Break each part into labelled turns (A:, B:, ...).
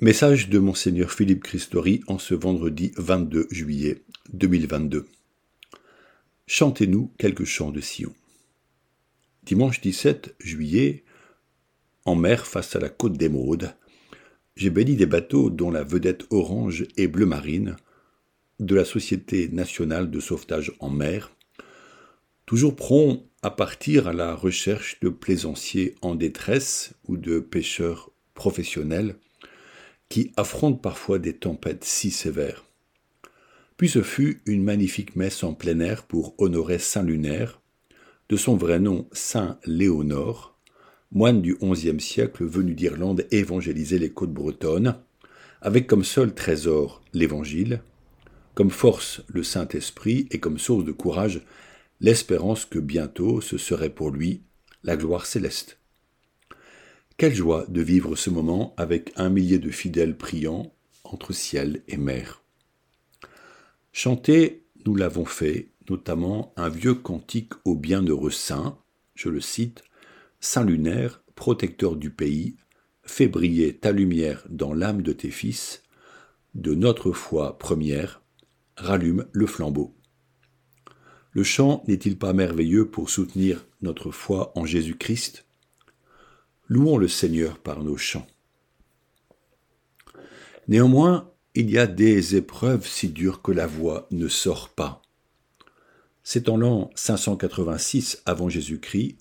A: Message de Monseigneur Philippe Christori en ce vendredi 22 juillet 2022. Chantez-nous quelques chants de Sion. Dimanche 17 juillet, en mer face à la côte d'Émeraude, j'ai béni des bateaux dont la vedette orange et bleu marine de la Société nationale de sauvetage en mer, toujours prompt à partir à la recherche de plaisanciers en détresse ou de pêcheurs professionnels qui affrontent parfois des tempêtes si sévères. Puis ce fut une magnifique messe en plein air pour honorer Saint Lunaire, de son vrai nom Saint Léonore, moine du XIe siècle venu d'Irlande évangéliser les côtes bretonnes, avec comme seul trésor l'Évangile, comme force le Saint-Esprit et comme source de courage l'espérance que bientôt ce serait pour lui la gloire céleste. Quelle joie de vivre ce moment avec un millier de fidèles priant entre ciel et mer. Chanter, nous l'avons fait, notamment un vieux cantique au bienheureux saint, je le cite, Saint lunaire, protecteur du pays, fais briller ta lumière dans l'âme de tes fils, de notre foi première, rallume le flambeau. Le chant n'est-il pas merveilleux pour soutenir notre foi en Jésus-Christ? Louons le Seigneur par nos chants. Néanmoins, il y a des épreuves si dures que la voix ne sort pas. C'est en l'an 586 avant Jésus-Christ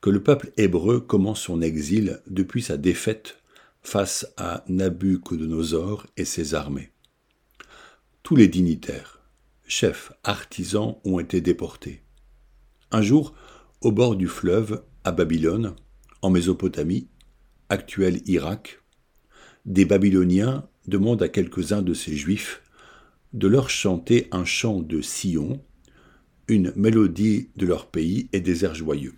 A: que le peuple hébreu commence son exil depuis sa défaite face à Nabucodonosor et ses armées. Tous les dignitaires, chefs, artisans ont été déportés. Un jour, au bord du fleuve, à Babylone, en Mésopotamie, actuel Irak, des Babyloniens demandent à quelques-uns de ces Juifs de leur chanter un chant de Sion, une mélodie de leur pays et des airs joyeux.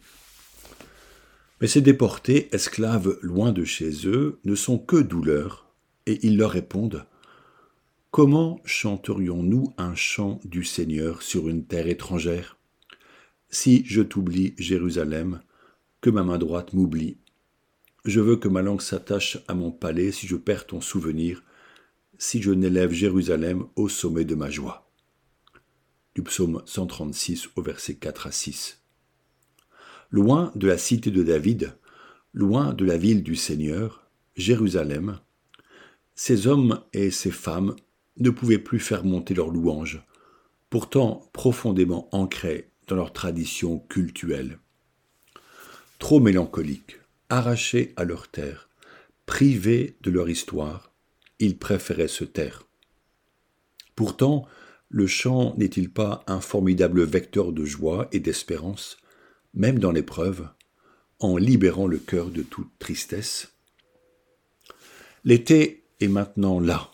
A: Mais ces déportés, esclaves loin de chez eux, ne sont que douleurs, et ils leur répondent Comment chanterions-nous un chant du Seigneur sur une terre étrangère? Si je t'oublie, Jérusalem, que ma main droite m'oublie. Je veux que ma langue s'attache à mon palais si je perds ton souvenir, si je n'élève Jérusalem au sommet de ma joie. Du psaume 136 au verset 4 à 6. Loin de la cité de David, loin de la ville du Seigneur, Jérusalem, ces hommes et ces femmes ne pouvaient plus faire monter leurs louanges, pourtant profondément ancrées dans leur tradition cultuelle trop mélancoliques, arrachés à leur terre, privés de leur histoire, ils préféraient se taire. Pourtant, le chant n'est-il pas un formidable vecteur de joie et d'espérance, même dans l'épreuve, en libérant le cœur de toute tristesse? L'été est maintenant là.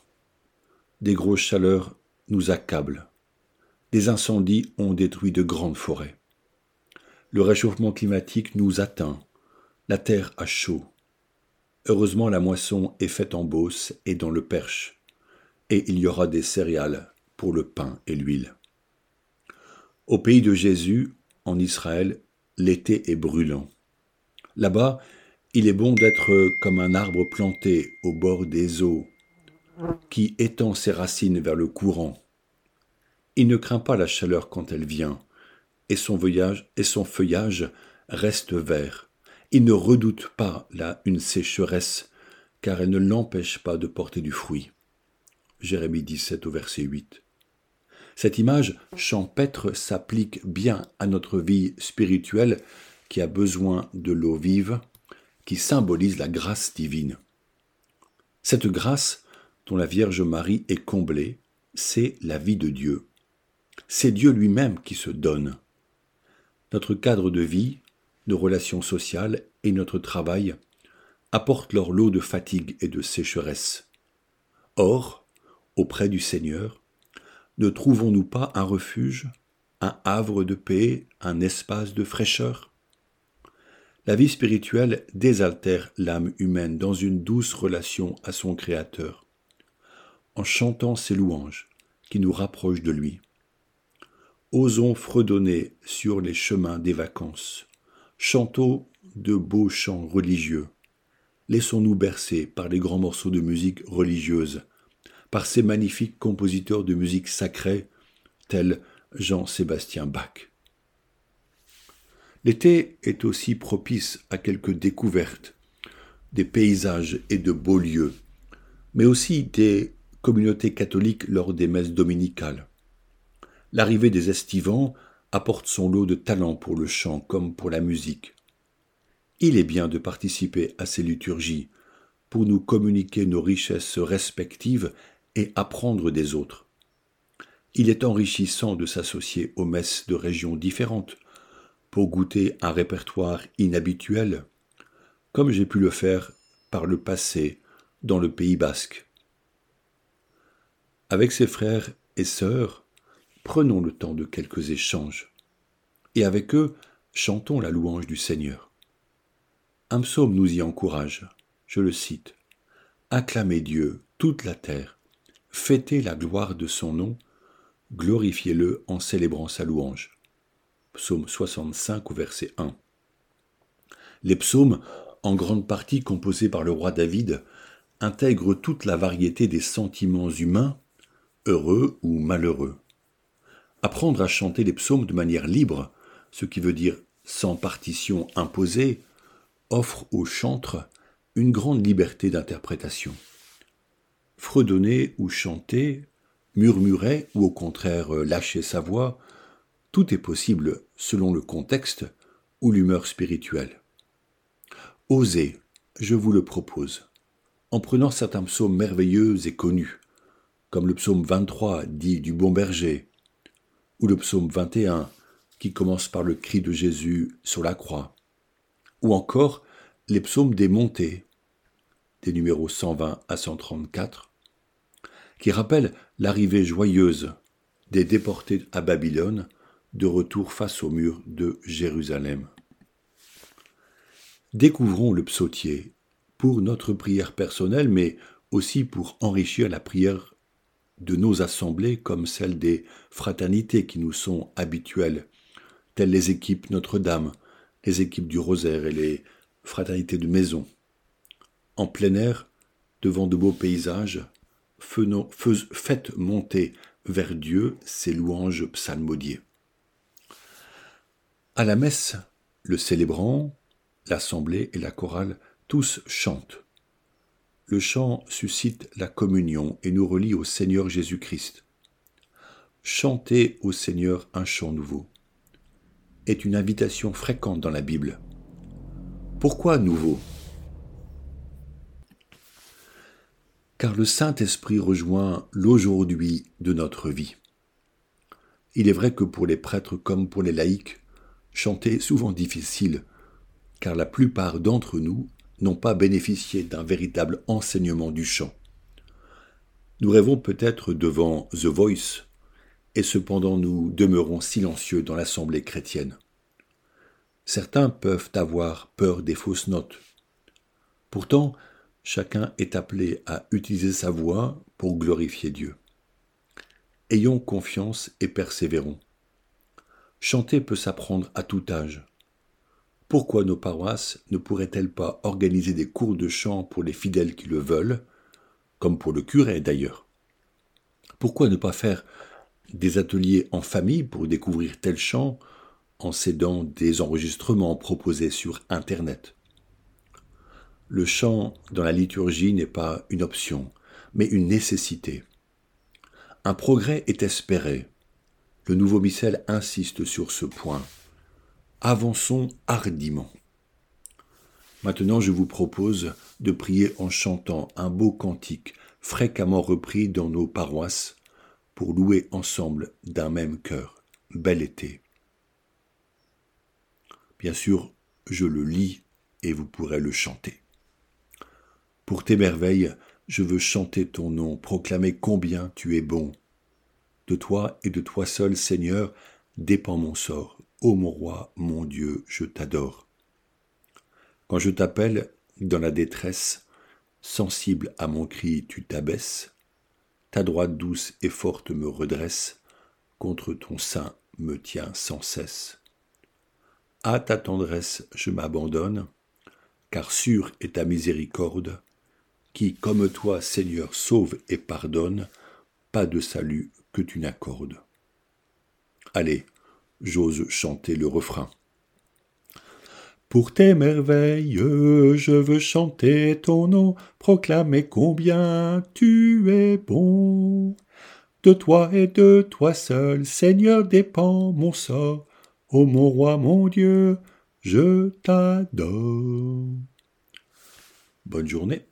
A: Des grosses chaleurs nous accablent. Des incendies ont détruit de grandes forêts. Le réchauffement climatique nous atteint. La terre a chaud. Heureusement, la moisson est faite en Beauce et dans le Perche, et il y aura des céréales pour le pain et l'huile. Au pays de Jésus, en Israël, l'été est brûlant. Là-bas, il est bon d'être comme un arbre planté au bord des eaux, qui étend ses racines vers le courant. Il ne craint pas la chaleur quand elle vient, et son, feuillage reste vert. Il ne redoute pas là une sécheresse, car elle ne l'empêche pas de porter du fruit. Jérémie 17 au verset 8. Cette image champêtre s'applique bien à notre vie spirituelle qui a besoin de l'eau vive, qui symbolise la grâce divine. Cette grâce dont la Vierge Marie est comblée, c'est la vie de Dieu. C'est Dieu lui-même qui se donne. Notre cadre de vie, nos relations sociales et notre travail apportent leur lot de fatigue et de sécheresse. Or, auprès du Seigneur, ne trouvons-nous pas un refuge, un havre de paix, un espace de fraîcheur? La vie spirituelle désaltère l'âme humaine dans une douce relation à son Créateur, en chantant ses louanges qui nous rapprochent de lui. Osons fredonner sur les chemins des vacances. Chantons de beaux chants religieux. laissons-nous bercer par les grands morceaux de musique religieuse, par ces magnifiques compositeurs de musique sacrée, tels Jean-Sébastien Bach. L'été est aussi propice à quelques découvertes, des paysages et de beaux lieux, mais aussi des communautés catholiques lors des messes dominicales. L'arrivée des estivants apporte son lot de talent pour le chant comme pour la musique. Il est bien de participer à ces liturgies pour nous communiquer nos richesses respectives et apprendre des autres. Il est enrichissant de s'associer aux messes de régions différentes pour goûter un répertoire inhabituel, comme j'ai pu le faire par le passé dans le Pays basque. Avec ses frères et sœurs, prenons le temps de quelques échanges, et avec eux, chantons la louange du Seigneur. Un psaume nous y encourage, je le cite. Acclamez Dieu, toute la terre, fêtez la gloire de son nom, glorifiez-le en célébrant sa louange. Psaume 65 au verset 1. Les psaumes, en grande partie composés par le roi David, intègrent toute la variété des sentiments humains, heureux ou malheureux. Apprendre à chanter les psaumes de manière libre, ce qui veut dire sans partition imposée, offre au chantre une grande liberté d'interprétation. Fredonner ou chanter, murmurer ou au contraire lâcher sa voix, tout est possible selon le contexte ou l'humeur spirituelle. Osez, je vous le propose, en prenant certains psaumes merveilleux et connus, comme le psaume 23 dit du bon berger, ou le psaume 21 qui commence par le cri de Jésus sur la croix, ou encore les psaumes des montées, des numéros 120 à 134, qui rappellent l'arrivée joyeuse des déportés à Babylone de retour face au mur de Jérusalem. Découvrons le psautier pour notre prière personnelle, mais aussi pour enrichir la prière de nos assemblées comme celle des fraternités qui nous sont habituelles, telles les équipes Notre-Dame, les équipes du Rosaire et les fraternités de maison. En plein air, devant de beaux paysages, faites monter vers Dieu ces louanges psalmodiées. À la messe, le célébrant, l'assemblée et la chorale, tous chantent le chant suscite la communion et nous relie au Seigneur Jésus-Christ. Chanter au Seigneur un chant nouveau est une invitation fréquente dans la Bible. Pourquoi nouveau? Car le Saint-Esprit rejoint l'aujourd'hui de notre vie. Il est vrai que pour les prêtres comme pour les laïcs, chanter est souvent difficile, car la plupart d'entre nous n'ont pas bénéficié d'un véritable enseignement du chant. Nous rêvons peut-être devant The Voice, et cependant nous demeurons silencieux dans l'assemblée chrétienne. Certains peuvent avoir peur des fausses notes. Pourtant, chacun est appelé à utiliser sa voix pour glorifier Dieu. Ayons confiance et persévérons. Chanter peut s'apprendre à tout âge. Pourquoi nos paroisses ne pourraient-elles pas organiser des cours de chant pour les fidèles qui le veulent, comme pour le curé d'ailleurs? Pourquoi ne pas faire des ateliers en famille pour découvrir tel chant en cédant des enregistrements proposés sur Internet? Le chant dans la liturgie n'est pas une option, mais une nécessité. Un progrès est espéré. Le nouveau missel insiste sur ce point. Avançons hardiment. Maintenant, je vous propose de prier en chantant un beau cantique fréquemment repris dans nos paroisses pour louer ensemble d'un même cœur. Bel été. Bien sûr, je le lis et vous pourrez le chanter. Pour tes merveilles, je veux chanter ton nom, proclamer combien tu es bon. De toi et de toi seul, Seigneur, dépend mon sort. Ô mon roi, mon Dieu, je t'adore. Quand je t'appelle dans la détresse, sensible à mon cri, tu t'abaisses, ta droite douce et forte me redresse, contre ton sein me tient sans cesse. À ta tendresse je m'abandonne, car sûre est ta miséricorde, qui, comme toi, Seigneur, sauve et pardonne, pas de salut que tu n'accordes. Allez, j'ose chanter le refrain. Pour tes merveilles, je veux chanter ton nom, proclamer combien tu es bon. De toi et de toi seul, Seigneur, dépend mon sort. Ô mon roi, mon Dieu, je t'adore. Bonne journée.